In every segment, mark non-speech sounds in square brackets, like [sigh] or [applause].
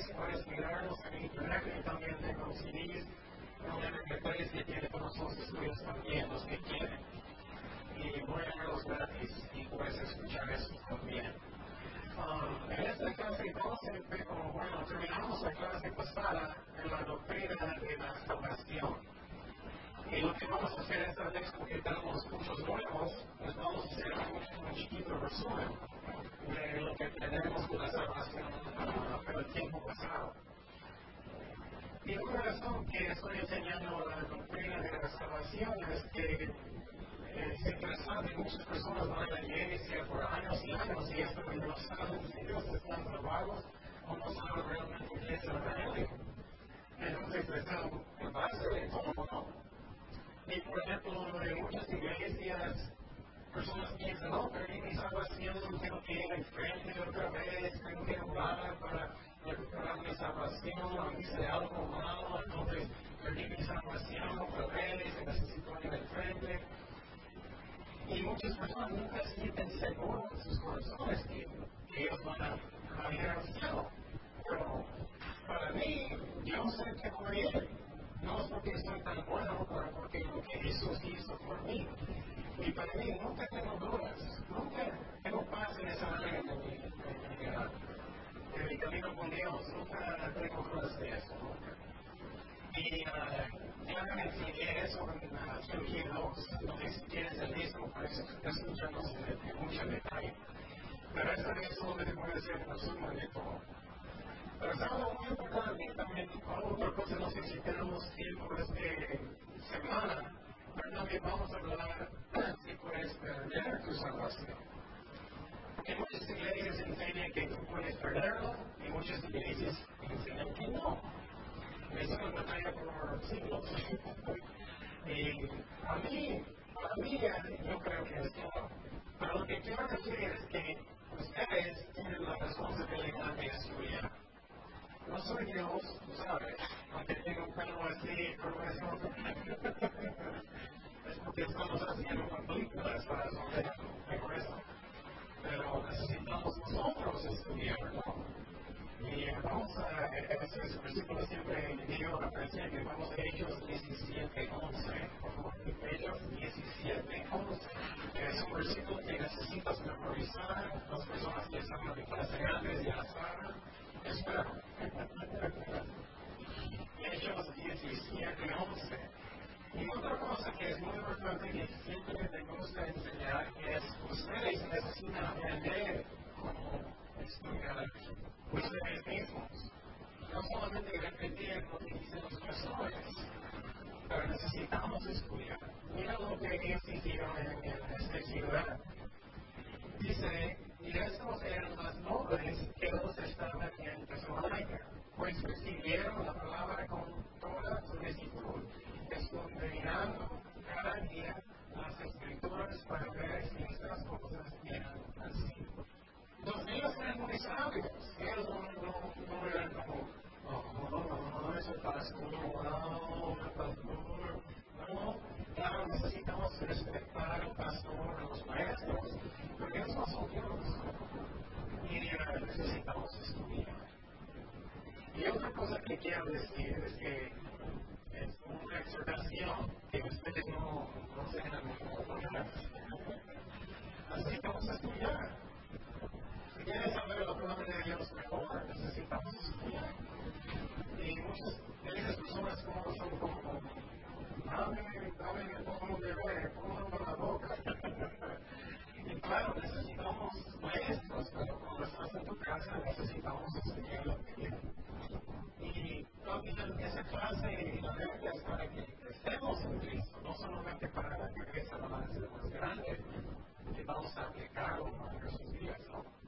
quieres, puedes mirarlos en internet y también tengo CDs donde puedes que tiene todos los estudios también, los que quieren. Y verlos gratis y puedes escuchar eso también. Um, en esta clase vamos a, bueno, terminamos la clase pasada en la doctrina de la salvación. Y lo que vamos a hacer esta vez, porque tenemos muchos nuevos, pues vamos a hacer un chiquito resumen de lo que tenemos la salvación uh, el tiempo pasado. Y una razón que estoy enseñando la doctrina de la salvación es que es interesante, muchas personas van a la iglesia por años y años y hasta que no saben si Dios están salvados o no saben realmente qué es el evangelio. Entonces, es el base de todo, ¿no? Y por ejemplo, en muchas iglesias, personas piensan, no, perdí mi salvación, tengo que ir enfrente otra vez, tengo que orar para recuperar mi salvación, hice algo malo, entonces perdí mi salvación otra vez, necesito ir enfrente. Y muchas personas nunca sienten seguro en sus corazones que, ellos van a, ir al cielo. Pero para mí, yo sé que voy a. No es porque soy tan bueno, pero porque lo que Jesús hizo por mí. Y para mí nunca tengo dudas, nunca tengo paz en esa manera de mi, mi camino con Dios, nunca tengo dudas de eso. Y ya me enseñé eso en la teología 2, donde si tienes el mismo, puedes escucharnos en mucho detalle. Pero esta vez solamente voy a decir un resumen de todo. Pero es algo muy importante también, otra cosa, no sé si tenemos tiempo esta semana, pero también vamos a hablar si puedes perder tu salvación. Porque muchas iglesias enseñan que tú puedes perderlo y muchas iglesias enseñan que no. Es una batalla por siglos. y a mí, a mí yo creo que es todo. Pero lo que quiero decir es que ustedes tienen la responsabilidad de estudiar. No soy Dios, sabes, aunque tengo un pelo así, eso. es estamos haciendo una película, para eso, eso. Pero necesitamos nosotros estudiar, ¿no? Y vamos a, ese versículo siempre digo, aprecié que vamos a Hechos 17, 11. Hechos 17, 11. Es un versículo que necesitas memorizar. Las personas que están en clase antes ya saben. Espero. Hechos 17, 11. Y otra cosa que es muy importante que siempre me gusta enseñar es ustedes necesitan aprender cómo estudiar ustedes mismos. No solamente repetir lo que dicen los pastores, pero necesitamos estudiar. Mira lo que ellos hicieron en, en esta ciudad. Dice, y estos eran más nobles que los estaban en Tesalónica, pues recibieron la palabra con toda solicitud, escudriñando cada día las escrituras para ver si estas cosas eran así. Los niños eran muy sabios. Ellos no, no, no eran como, oh, no, no, claro, necesitamos respetar al pastor, a los maestros, porque ellos son Dios. Y necesitamos estudiar. Y otra cosa que quiero decir es que es una exhortación que ustedes no, no sean Necesitamos estudiar si quieres saber la palabra de Dios mejor, necesitamos estudiar. Y muchas de esas personas como son como, dame, dame un poco de beber, póngalo por la boca. y claro, necesitamos maestros, pero cuando estás en tu casa necesitamos estudiar la Biblia. Y también esa clase de la Biblia es para que estemos en Cristo, no solamente para la cabeza más, más grande, que vamos a aplicarlo en nuestros días, ¿no?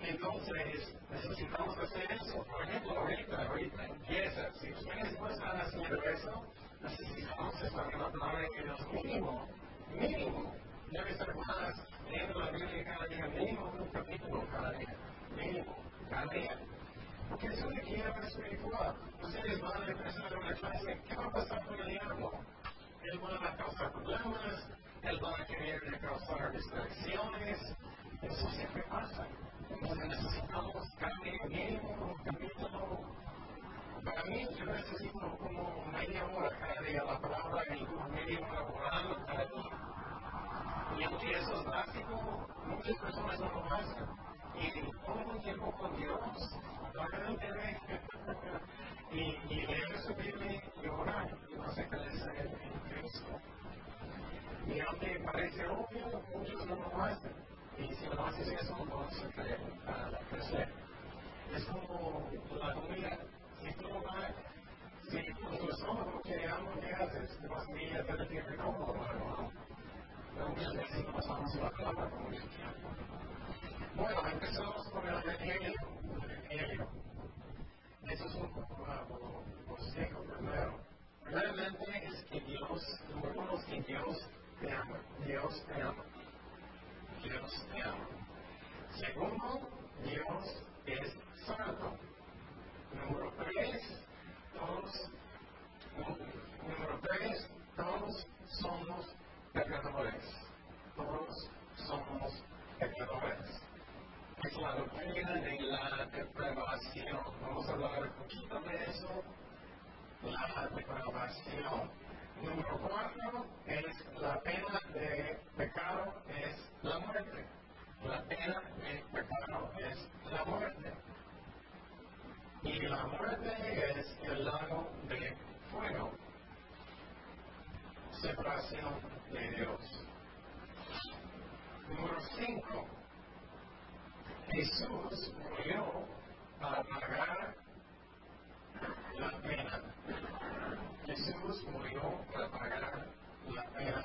Entonces, necesitamos hacer eso. Por ejemplo, ahorita, ahorita empieza. Si ustedes no están haciendo eso, necesitamos estar en la palabra de Dios mínimo, mínimo. Debe ser más leyendo la Biblia cada mía. Porque es una guía espiritual. Ustedes van a empezar una clase, ¿qué va a pasar con el diablo? Él va a causar problemas, él va a querer causar distracciones, eso siempre pasa. Entonces necesitamos cambio mínimo, capítulo. Para mí, yo necesito como media hora cada día la palabra y como media hora orando cada día. Y aunque eso es básico, muchas personas no lo hacen. Y todo un tiempo con Dios, realmente y, y leer su Biblia y orar y no se crecer en Cristo. Y obvio, muchos no lo hacen. Y si no haces eso, no vas a a crecer. Es como la comida. Si tú vas, si con tu estómago que haces, te vas a ir a tener que cómodo, ¿no? Pero muchas veces no pasamos la palabra por mucho tiempo. Bueno, empezamos con el Evangelio. El Evangelio. Eso es un consejo primero. Realmente es que Dios, es que Dios te ama. Dios te ama. Dios te ama. Segundo, Dios es santo. Número tres, todos, número tres, todos somos pecadores. Todos somos pecadores es la doctrina de la depravación. Vamos a hablar un poquito de eso. La depravación. Número cuatro es la pena de pecado es la muerte. La pena de pecado es la muerte. Y la muerte es el lago de fuego. Separación de Dios. Número cinco Jesús murió para pagar la pena. Jesús murió para pagar la pena.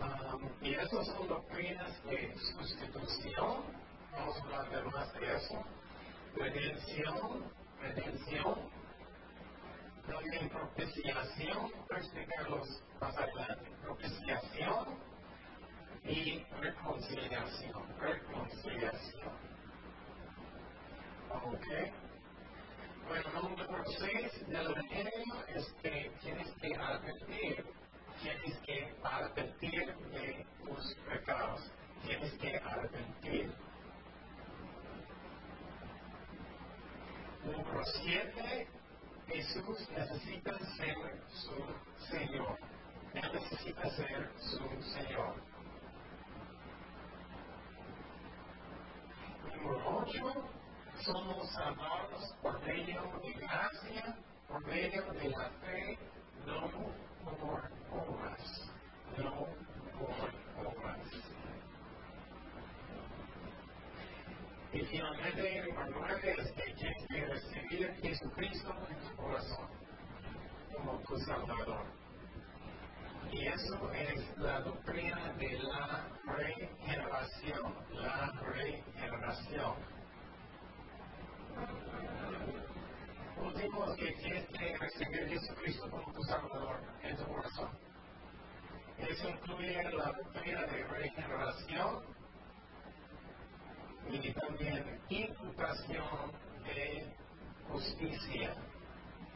Um, y esas son doctrinas de sustitución. A de más de eso. Redención, redención. También propiciación, para explicarlos más adelante. Propiciación y reconciliación. Reconciliación. Ok. Bueno, número 6 del Evangelio es que tienes que arrepentir. Tienes que arrepentir de tus pecados. Tienes que arrepentir. Número 7. Jesús necesita ser su Señor. Él necesita ser su Señor. Número 8. Somos salvados por medio de gracia, por medio de la fe, no por obras. No por obras. Y finalmente, el número 9 es que tienes que recibir a Jesucristo en tu corazón como tu Salvador. Y eso es la doctrina de la regeneración. La regeneración. Último que tienes que recibir a Jesucristo como tu Salvador en tu corazón. Eso incluye la doctrina de regeneración y también imputación de justicia.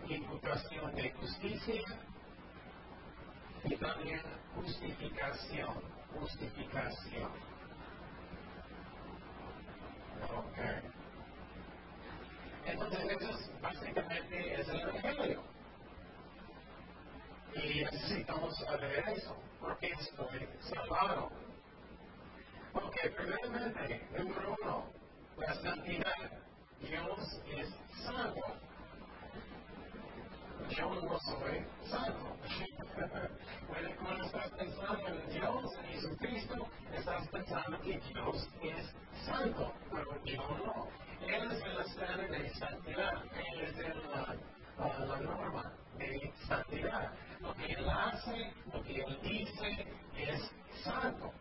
Imputación de justicia y también justificación. Justificación. Ok. Entonces, eso básicamente es el Evangelio. Y necesitamos saber eso, porque estoy salvado. Ok, primeramente, número uno, la santidad. Dios es santo. Yo no soy santo. [laughs] bueno, cuando estás pensando en Dios, en Jesucristo, estás pensando que Dios es santo, pero yo no. Él es el estándar de santidad, Él es el, uh, la norma de santidad. Lo que Él hace, lo que Él dice, es santo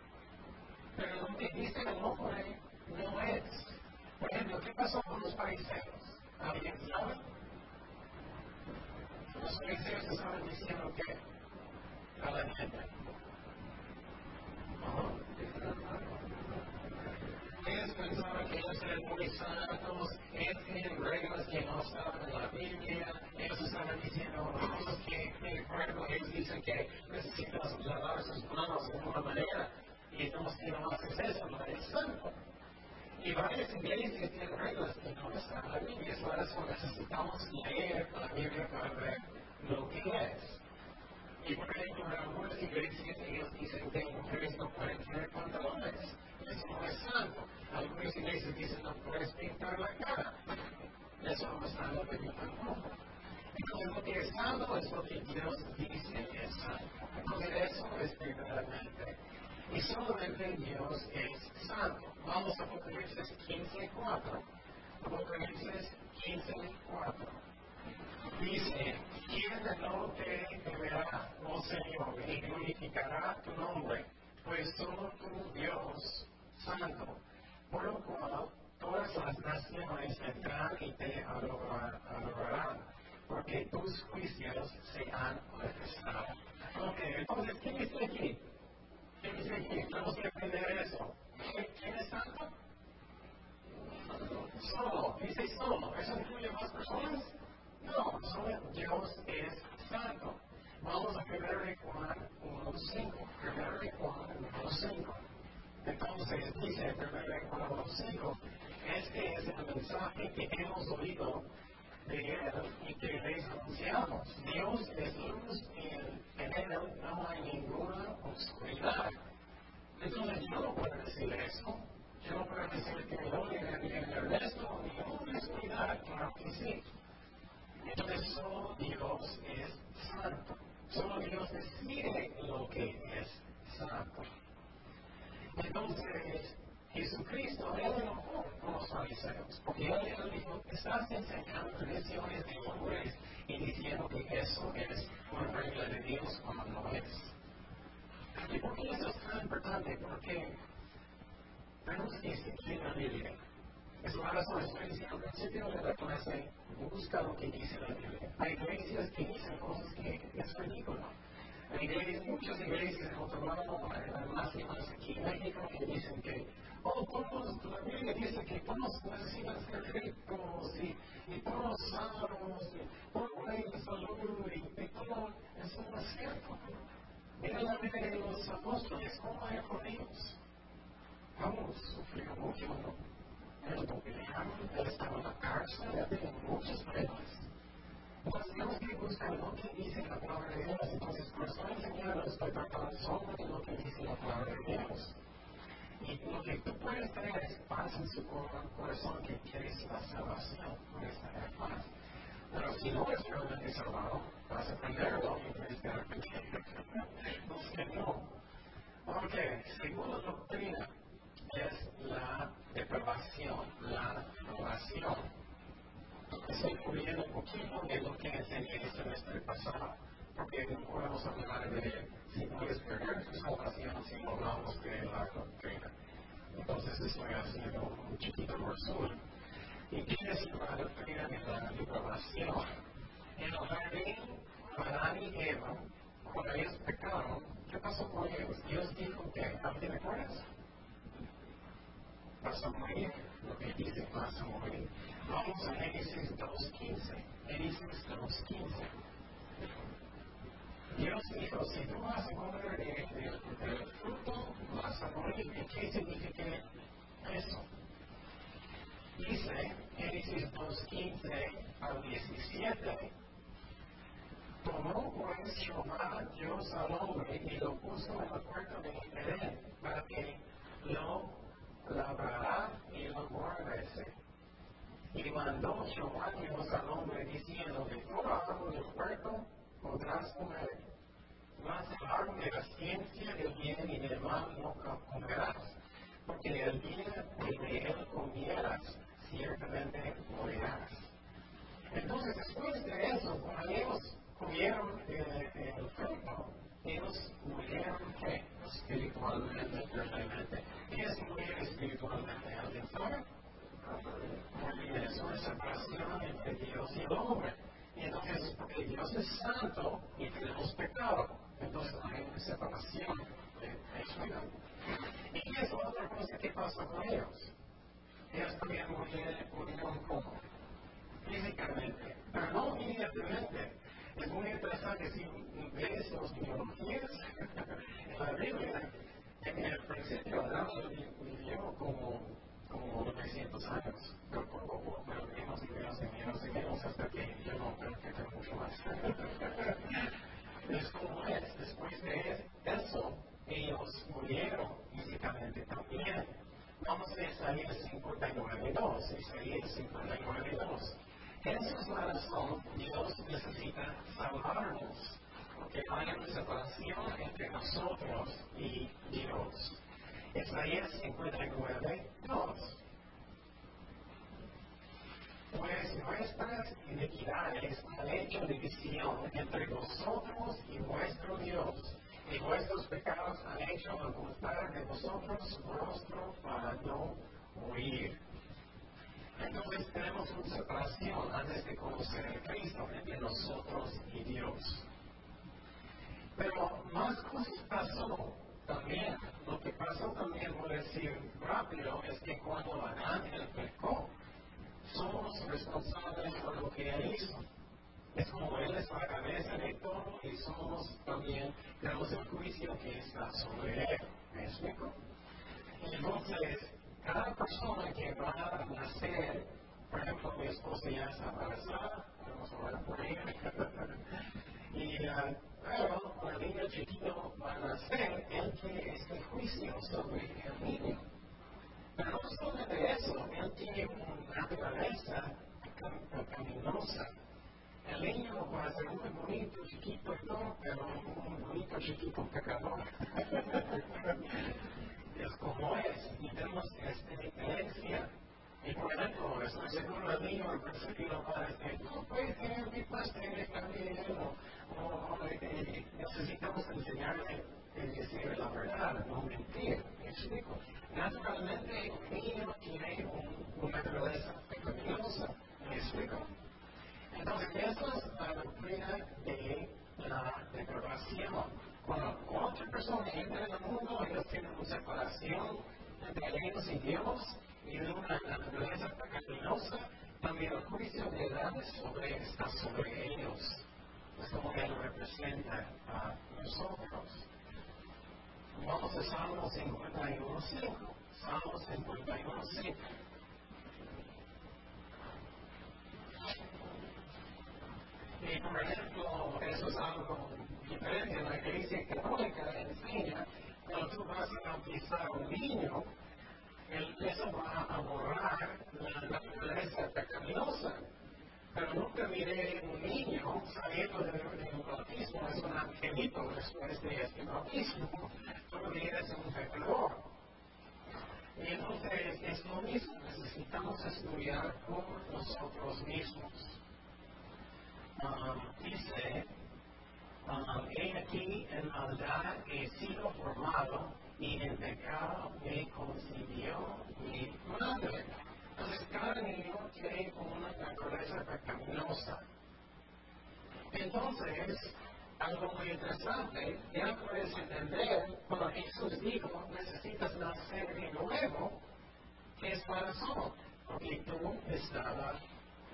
pero lo que dice el hombre ¿eh? no es. Por ejemplo, ¿qué pasó con los fariseos? ¿Alguien sabe? Los fariseos estaban diciendo que a la gente. Ellos pensaban que ellos eran muy santos, ellos tenían reglas que no estaban en la Biblia, ellos estaban diciendo cosas que, por ejemplo, ellos dicen que necesitas lavar sus manos de alguna manera que no hicieron más exceso, no es santo. Y varias iglesias tienen reglas que no están en la Biblia, es por eso necesitamos leer la Biblia para ver lo que es. Y por ello, en algunas iglesias ellos dicen que mujeres no pueden tener pantalones, eso no es santo. Algunas iglesias dicen no puedes pintar la cara, eso no es santo, pero tampoco. Entonces, lo que es santo es lo que Dios dice que es santo. Entonces, eso es verdaderamente y solamente Dios es santo. Vamos a Apocalipsis 15.4. Apocalipsis 15.4. Dice, ¿quién no te temerá, oh Señor, y glorificará tu nombre? Pues solo tu Dios santo, por lo cual todas las naciones vendrán y te adorarán, porque tus juicios se han manifestado. Ok, entonces, ¿quién está aquí? ¿Quién está aquí? Tenemos que aprender eso. ¿Quién es santo? Solo, dice solo. ¿Eso incluye más personas? No, solo Dios es santo. Vamos a 1 Juan 1.5. 1 Juan 1.5. Entonces dice 1 Juan 1.5, este es el mensaje que hemos oído de Él y que les anunciamos. Dios es luz y en Él no hay ninguna oscuridad. Entonces yo no puedo decir eso. Yo no puedo decir que no hay en el resto ni oscuridad. Claro que sí. Entonces solo Dios es santo. Solo Dios decide lo que es santo. Entonces, Jesucristo, Él enojó con los fariseos, porque Él dijo, estás enseñando tradiciones de hombres y diciendo que eso es una regla de Dios cuando no es. ¿Y por qué eso es tan importante? Porque tenemos la Biblia. Es una razón, estoy diciendo al principio de la clase, busca lo que dice la Biblia. Hay iglesias que dicen cosas que es ridículo. Hay iglesias, muchas iglesias en otro lado, más y más aquí en México, que dicen que, oh, todos, la Biblia dice que todos necesitan ser ricos y, y todos sanos, y todos de salud, y, y todo, eso no es cierto. Mira la vida de los apóstoles, cómo eran con ellos. Vamos, sufrieron mucho, ¿no? Ellos no pelearon, estaba en la cárcel, él tenía muchos problemas. Entonces tenemos que buscar lo que dice la palabra de Dios. Entonces, por eso enseñar, estoy tratando solo de lo que dice la palabra de Dios. Y lo que tú puedes tener es paz en su corazón que quieres la salvación, puedes tener paz. Pero si no es realmente salvado, vas a aprenderlo y quedar pequeño. no no. Ok, segunda doctrina es la depravación, la depravación. Estoy cubriendo un poquito de lo que enseñé el semestre pasado, porque no podemos hablar de si puedes perder tu salvación si no hablamos de la doctrina. Entonces estoy haciendo un chiquito resumen. ¿Y es la doctrina de la depravación? En el jardín, Adán y Eva, cuando ellos pecaron, ¿qué pasó con ellos? Dios dijo que, ¿te recuerdas? vas a morir, lo que dice vas a morir. Vamos a Génesis 2.15. Génesis 2.15. Dios dijo, si tú vas a comer del fruto, vas a morir. ¿Y qué significa eso? Dice Génesis 2.15 al 17. Tomó pues Jehová Dios al hombre y lo puso en la puerta de Edén para que lo labrará y lo guardase. Y mandó Jehová Dios al hombre diciendo, de todo árbol del huerto podrás comer, mas el árbol de la ciencia del bien y del mal no comerás, porque el día que de él comieras, ciertamente morirás. Entonces, después de eso, cuando ellos comieron el fruto, ellos murieron ¿qué? espiritualmente, realmente. ¿Qué es morir espiritualmente? ¿Alguien sabe? Es una separación entre Dios y el hombre. Y entonces, porque Dios es santo y tenemos pecado, entonces hay una separación eso. ¿Y qué es otra cosa que pasa con ellos? Ellos también murieron como físicamente, pero no inmediatamente es muy interesante si ves las biologías [laughs] en la Biblia, en el principio Adán vivió como como 900 años, pero poco, pero menos y menos y menos y menos hasta que yo no creo que tenga mucho más. [laughs] es como es, después de eso, ellos murieron físicamente también. Vamos a Isaías 59.2, Isaías 59.2. Esa es la razón, Dios necesita salvarnos, porque hay una separación entre nosotros y Dios. Isaías 59, 2. Pues nuestras iniquidades han hecho división entre vosotros y vuestro Dios, y vuestros pecados han hecho ocultar de vosotros su rostro para no oír. Entonces tenemos una separación antes de conocer a Cristo entre nosotros y Dios. Pero más cosas pasó también, lo que pasó también, voy a decir rápido, es que cuando Adán pecó, somos responsables por lo que él hizo. Es como él es la cabeza de todo y somos también, tenemos el juicio que está sobre él. ¿Me explico? Entonces, cada persona que va a nacer, por ejemplo, mi esposa ya está embarazada, vamos a hablar por ella, [laughs] y uh, pero cuando el niño chiquito va a nacer, él tiene este juicio sobre el niño. Pero no solamente eso, él tiene una naturaleza pecaminosa. El niño va a ser muy bonito, chiquito y todo, pero un bonito, chiquito pecador. [laughs] es como es. Y tenemos esta diferencia. Y por ejemplo, estoy seguro el niño al principio a decir, no puedes tener mi pastel también, necesitamos enseñarle a decir la verdad, no mentir. ¿Me explico? Naturalmente, un niño tiene una naturaleza pecaminosa. ¿Me explico? Entonces, eso es la doctrina de la depravación. Cuando otra persona entra en el mundo, ellos tienen una separación entre ellos y Dios y una naturaleza pecaminosa, también el juicio de edad sobre, está sobre ellos es como que lo representa a nosotros. Vamos a Salmo 51.5. Salmo 51.5. Y por ejemplo, eso es algo diferente. La iglesia católica enseña cuando tú vas a bautizar un niño, eso va a borrar la naturaleza pecaminosa pero nunca miré un niño saliendo de, un bautismo, es un angelito después de este bautismo. Todavía es un pecador. Y entonces es lo mismo, necesitamos estudiar por nosotros mismos. Um, dice, he aquí en maldad he sido formado y en pecado me concibió mi madre. Entonces, cada niño tiene una naturaleza pecaminosa. Entonces, algo muy interesante, ya puedes entender cuando Jesús dijo, necesitas nacer de nuevo, ¿qué es la razón? Porque tú estabas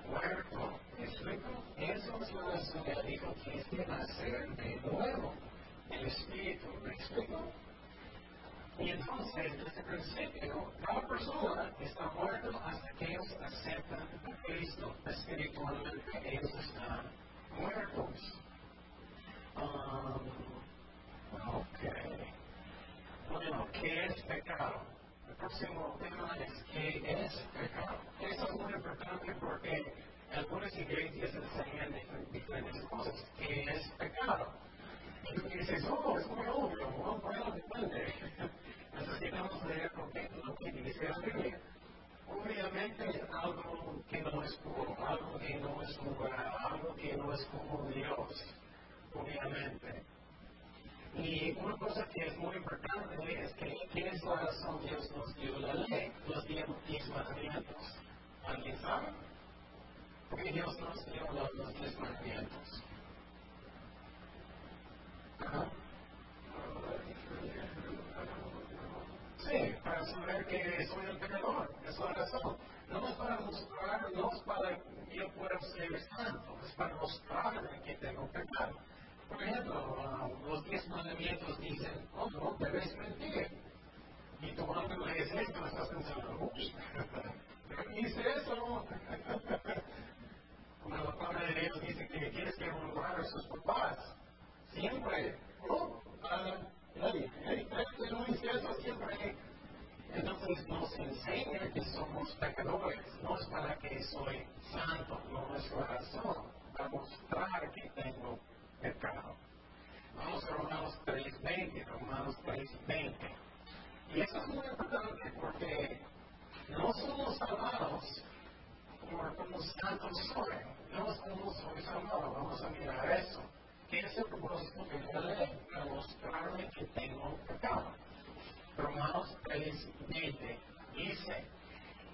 muerto. ¿Me explico? Eso es la razón. Él dijo, que nacer de nuevo. El Espíritu, ¿me explico? Y entonces, desde el principio, cada persona está muerta hasta que ellos aceptan a Cristo espiritualmente. Ellos están muertos. Um, ok. Bueno, ¿qué es pecado? Próximo tema es ¿qué es pecado? Eso es muy importante porque algunas iglesias enseñan diferentes cosas. ¿Qué es pecado? Y tú dices, oh, es muy obvio, no, bueno, depende [laughs] necesitamos leer lo que dice la Biblia. Obviamente es algo que no es puro, algo que no es moral, algo que no es como Dios, obviamente. Y una cosa que es muy importante es que ¿quién es la Dios nos dio la ley? Los diez mandamientos. ¿Alguien sabe? Porque Dios nos dio los diez mandamientos. Sí, para saber que soy el pecador, es la razón. No es para mostrar, no es para que yo pueda ser santo, es para mostrarme que tengo pecado. Por ejemplo, uh, los diez mandamientos dicen, oh, no debes mentir mitocondrias de ese que me estás pensando, hice [laughs] eso. Como la palabra de Dios dice que tienes que honrar a sus papás, siempre. Oh, ¿No? Eddie, Eddie, no hice eso siempre. Entonces nos enseña que somos pecadores, no es para que soy santo, no es corazón, para mostrar que tengo pecado. Vamos a Romanos 3.20, Romanos 3.20. Y eso es muy importante porque no somos salvados por como santos soy, no somos salvados, vamos a mirar eso. ¿Qué es el propósito de la ley? Para mostrarme que tengo pecado. Romanos 3.20 dice,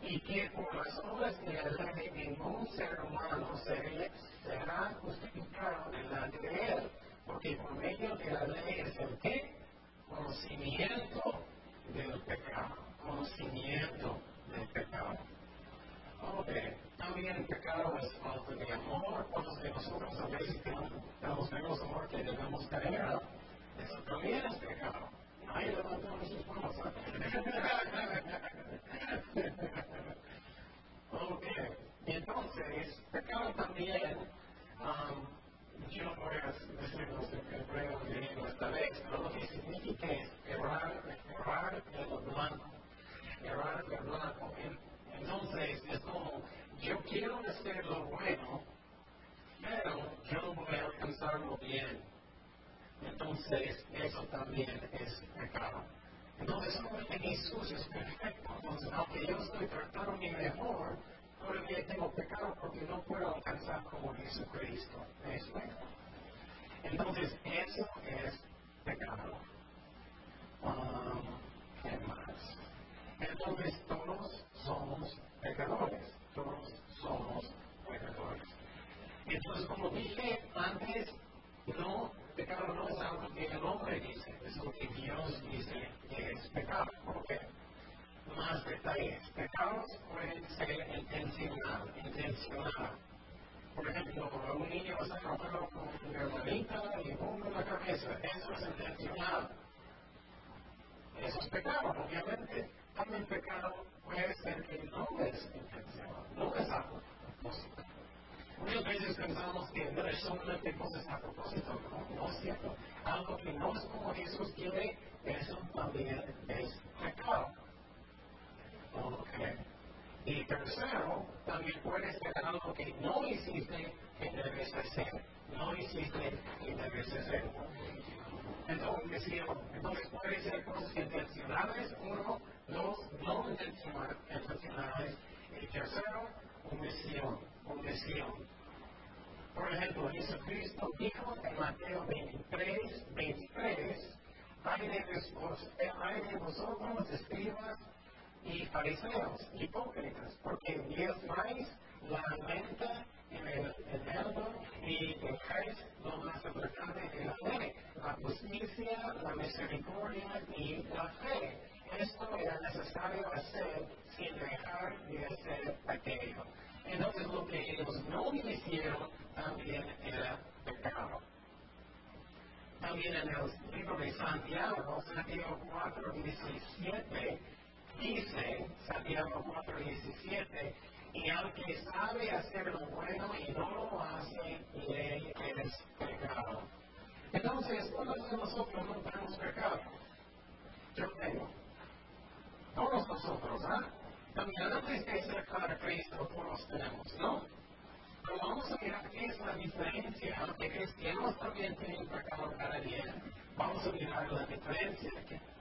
y que por las obras de la ley ningún ser humano será justificado delante de él, porque por medio de la ley es el qué? Conocimiento del pecado, conocimiento del pecado. Ok, también el pecado es falta de amor, cuando de nosotros a veces tenemos menos amor que debemos tener, eso también es pecado. Ahí levantamos sus manos. ok, entonces, pecado también, um, yo no voy a decirnos en hebreo esta vez, pero lo que significa es errar. Entonces, es como, yo quiero hacer lo bueno, pero yo no voy a alcanzarlo bien. Entonces, eso también es pecado. Entonces, solamente Jesús es perfecto. Entonces, aunque yo estoy tratando mi mejor, todavía tengo pecado porque no puedo alcanzar como Jesucristo. Entonces, eso es pecado. Um, ¿Qué más? Entonces, todos somos pecadores. Todos somos pecadores. Entonces, como dije antes, no pecado no es algo que el hombre dice, es lo que Dios dice que es pecado. ¿Por qué? Más detalles. Pecados pueden ser intencional, intencional. Por ejemplo, un niño a romperlo con una hermanita y en la cabeza. Eso es intencional. Eso es pecado, obviamente. También pecado puede ser que no es intencional, no es algo propósito. Muchas veces pensamos que no es solamente cosas a propósito, no, no es cierto. Algo que no es como Jesús quiere, eso también es pecado. Okay. Y tercero, también puede ser algo que no hiciste que debes hacer. No hiciste que debes hacer. Entonces, entonces puede ser cosas intencionales, uno, dos, no intencionales, y tercero, omisión, omisión. Por ejemplo, Jesucristo dijo en Mateo 23, 23, hay de, vosotros, escribas y fariseos, hipócritas, porque diezmáis la menta en el eneldo y dejáis lo más importante de la ley, la justicia, la misericordia y la fe. Esto era necesario hacer sin dejar de hacer aquello. Entonces lo que ellos no hicieron también era pecado. También en el libro de Santiago, Santiago 4, 17, dice, Santiago 4, 17, y aunque sabe hacer lo bueno y no lo hace, le es pecado. Entonces, ¿cuántos de nosotros no tenemos pecado? Yo tengo. Todos nosotros, ¿ah? También antes de aceptar a Cristo, todos tenemos, ¿no? Pero vamos a mirar qué es la diferencia. Aunque cristianos también tienen pecado cada día, vamos a mirar la diferencia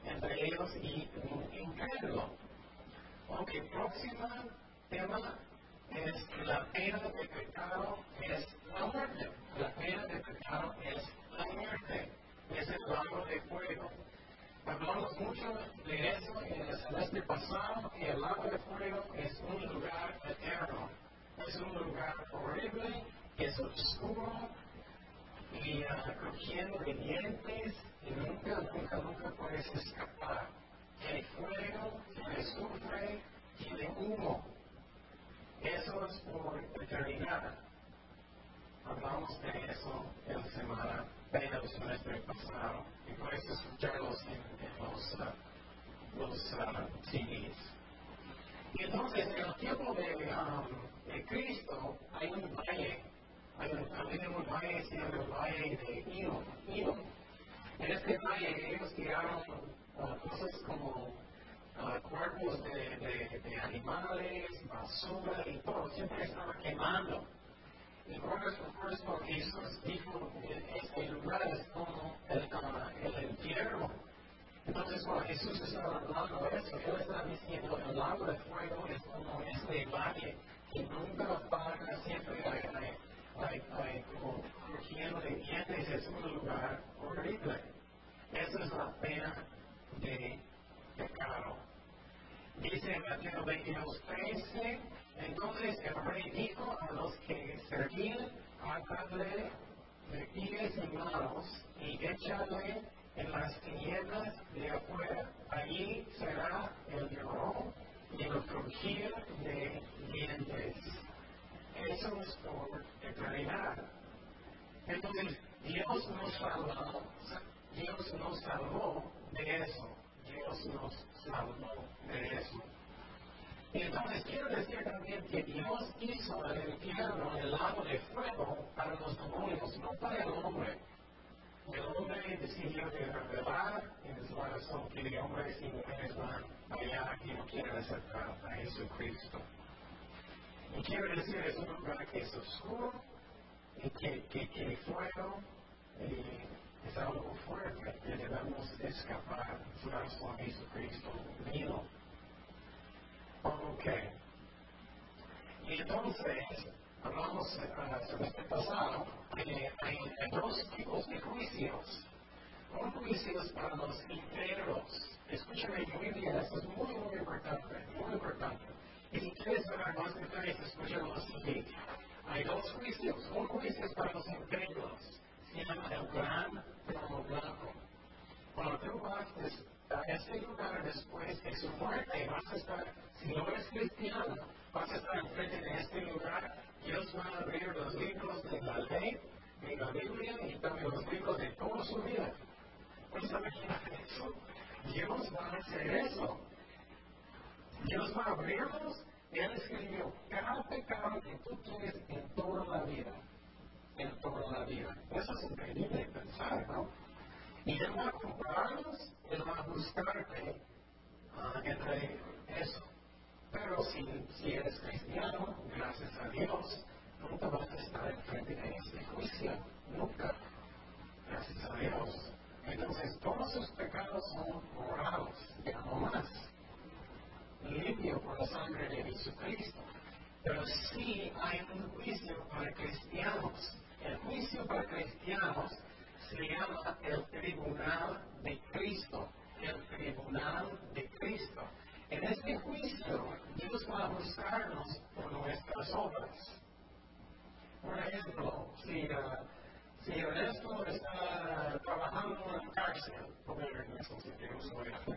entre ellos y un incrédulo. Ok, próximo tema es la pena de pecado es la muerte. La pena de pecado es la muerte. Es el lago de fuego. Hablamos mucho de eso en el semestre pasado, que el lago de fuego es un lugar eterno. Es un lugar horrible, es oscuro y uh, crujiendo de dientes y nunca, nunca, nunca puedes escapar. Tiene fuego, tiene azufre, tiene humo. Eso es por eternidad. Hablamos de eso en la semana del semestre pasado y puedes escucharlos en, en los, uh, los uh, CDs. Y entonces, en el tiempo de, um, de Cristo, hay un valle. Hay un, también un valle se llama el valle de Inom. En este valle ellos tiraron uh, cosas como uh, cuerpos de, de de animales, basura y todo, siempre estaba quemando. Y Roberto por Jesús dijo, este lugar es como el, el infierno. Entonces, cuando Jesús estaba hablando de eso, Él estaba diciendo, el lago de fuego es como este valle que nunca apaga, siempre hay, hay, hay, como lleno de dientes, es un lugar horrible. Esa es la pena de pecado. Dice en Mateo 22, 13, entonces el rey dijo a los que servían, atadle de pies y manos y échale en las tinieblas de afuera. Allí será el llorón y el crujir de dientes. Eso es por eternidad. Entonces, Dios nos salvó, Dios nos salvó de eso. Dios nos salvó de eso. Y entonces quiero decir también que Dios hizo el infierno, el lago de fuego, para los demonios, no para el hombre. El hombre decidió de revelar en su corazón que el hombres y mujeres van allá y no quieren acercar a Jesucristo. Y quiero decir, es un lugar que es oscuro y que, que, fuego y es algo fuerte que debemos escapar. Su corazón Jesucristo vino Ok. Y entonces, hablamos la semestre pasado, que hay, dos tipos de juicios. Un juicio para los íntegros. Escúchame muy bien, esto es muy, muy importante. Y si quieres saber más detalles, escúchame lo siguiente. Hay dos juicios. Un juicio es para los íntegros. Se llama el gran trono blanco. Cuando tú vas a este lugar después de su muerte, vas a estar, si no eres cristiano, vas a estar enfrente de este lugar. Dios va a abrir los libros de la ley, de la Biblia y también los libros de toda su vida. ¿Puedes imaginar eso? Dios va a hacer eso. Dios va a abrirlos. Él escribió cada pecado que tú tienes en toda la vida. En toda la vida. Eso es increíble pensar, ¿no? Y Él va a comprarlos, Él va a buscarte uh, entre eso. Pero si, si eres cristiano, gracias a Dios, nunca vas a estar enfrente de este juicio. Nunca. Gracias a Dios. Entonces, todos sus pecados son borrados, no más. Limpio por la sangre de Jesucristo. Pero sí hay un juicio para cristianos. El juicio para cristianos se llama el Yeah.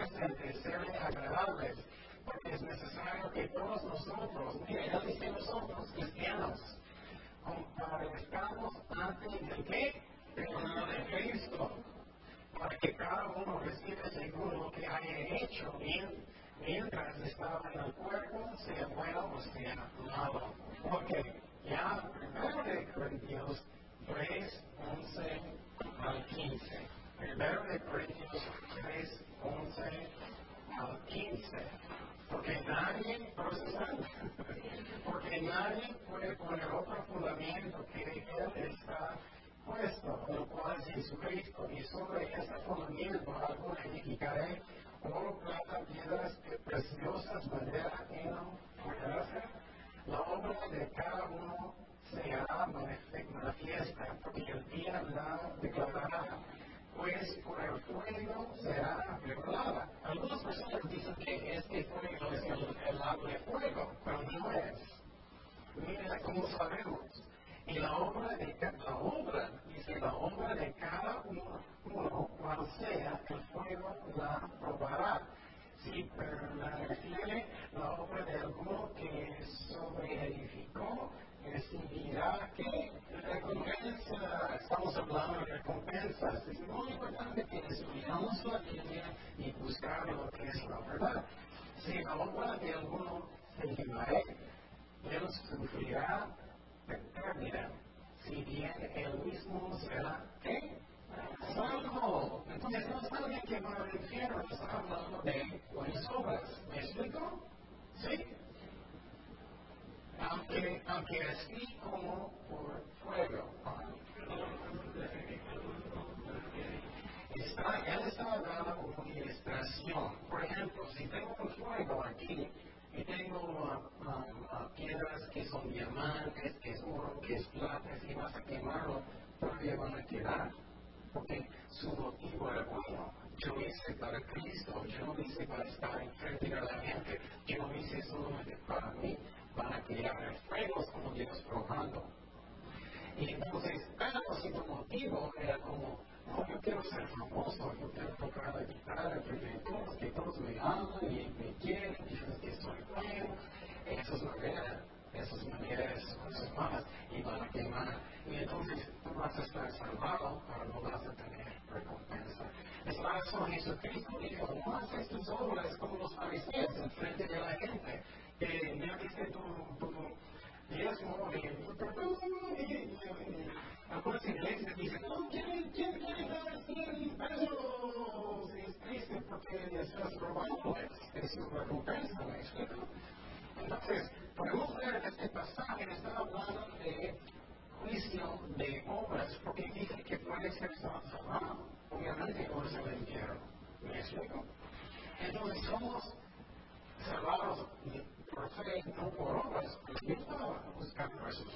Presentes, serle agradables, porque es necesario que todos nosotros, mire, él dice nosotros, cristianos, comparezcamos ante el que? Tribunal de Cristo, para que cada uno reciba según lo que haya hecho bien, mientras estaba en el cuerpo, sea bueno o sea malo. Ok, ya primero de Corintios 3, 11 al 15. Primero de Corintios 3, 11 al 15, porque nadie procesando, porque nadie puede poner otro fundamento que Él está puesto, lo cual es Jesucristo, y sobre ese fundamento algo edificaré oro, plata, piedras preciosas, madera, heno, gracia, la obra de cada uno se hará manifiesta, porque el día la declarará pues por el fuego será recordada. Algunas personas dicen que este fuego es el, el de fuego, pero no es. Mira cómo sabemos. Y la obra de la obra, dice la obra de cada uno, uno cual sea el fuego la probará. Si prefiere la obra de alguno que sobre edificó, recibirá que recompensa. Estamos hablando recompensas, es muy importante que estudiamos la Biblia y buscar lo que es la verdad. Si la obra de alguno se llevaré, él sufrirá pérdida, si bien él mismo será ¿qué? salvo. Entonces no está bien que va al infierno, está hablando de buenas obras. ¿Me explico? ¿Sí? Aunque, aunque así como por fuego. Está, él está hablando como ilustración. Por ejemplo, si tengo un fuego aquí, y tengo uh, piedras que son diamantes, que es oro, que es plata, si vas a quemarlo, todavía van a quedar. Porque su motivo era bueno. Yo hice para Cristo, yo no hice para estar enfrente de la gente, yo no hice solamente para mí, para crear fuegos como Dios probando. Y entonces, cada su motivo era como, no, yo quiero ser famoso, yo quiero tocar la guitarra frente todos, que todos me aman y me quieren, y que soy bueno. Eso es manera, esas maneras cosas malas y van a quemar. Y entonces tú vas a estar salvado, pero no vas a tener recompensa. Es la razón Jesucristo dijo, no haces tus obras como los fariseos en frente de la gente. Que ya viste tu, tu diezmo y 100 pesos? Y es triste porque estás robando, es su recompensa, ¿me explico? Entonces, podemos ver que este pasaje está hablando de juicio de obras, porque dice que puede ser salvado. Obviamente no se lo infierno. ¿Me explico? Entonces somos salvados por fe, no por obras, porque yo estaba buscando esos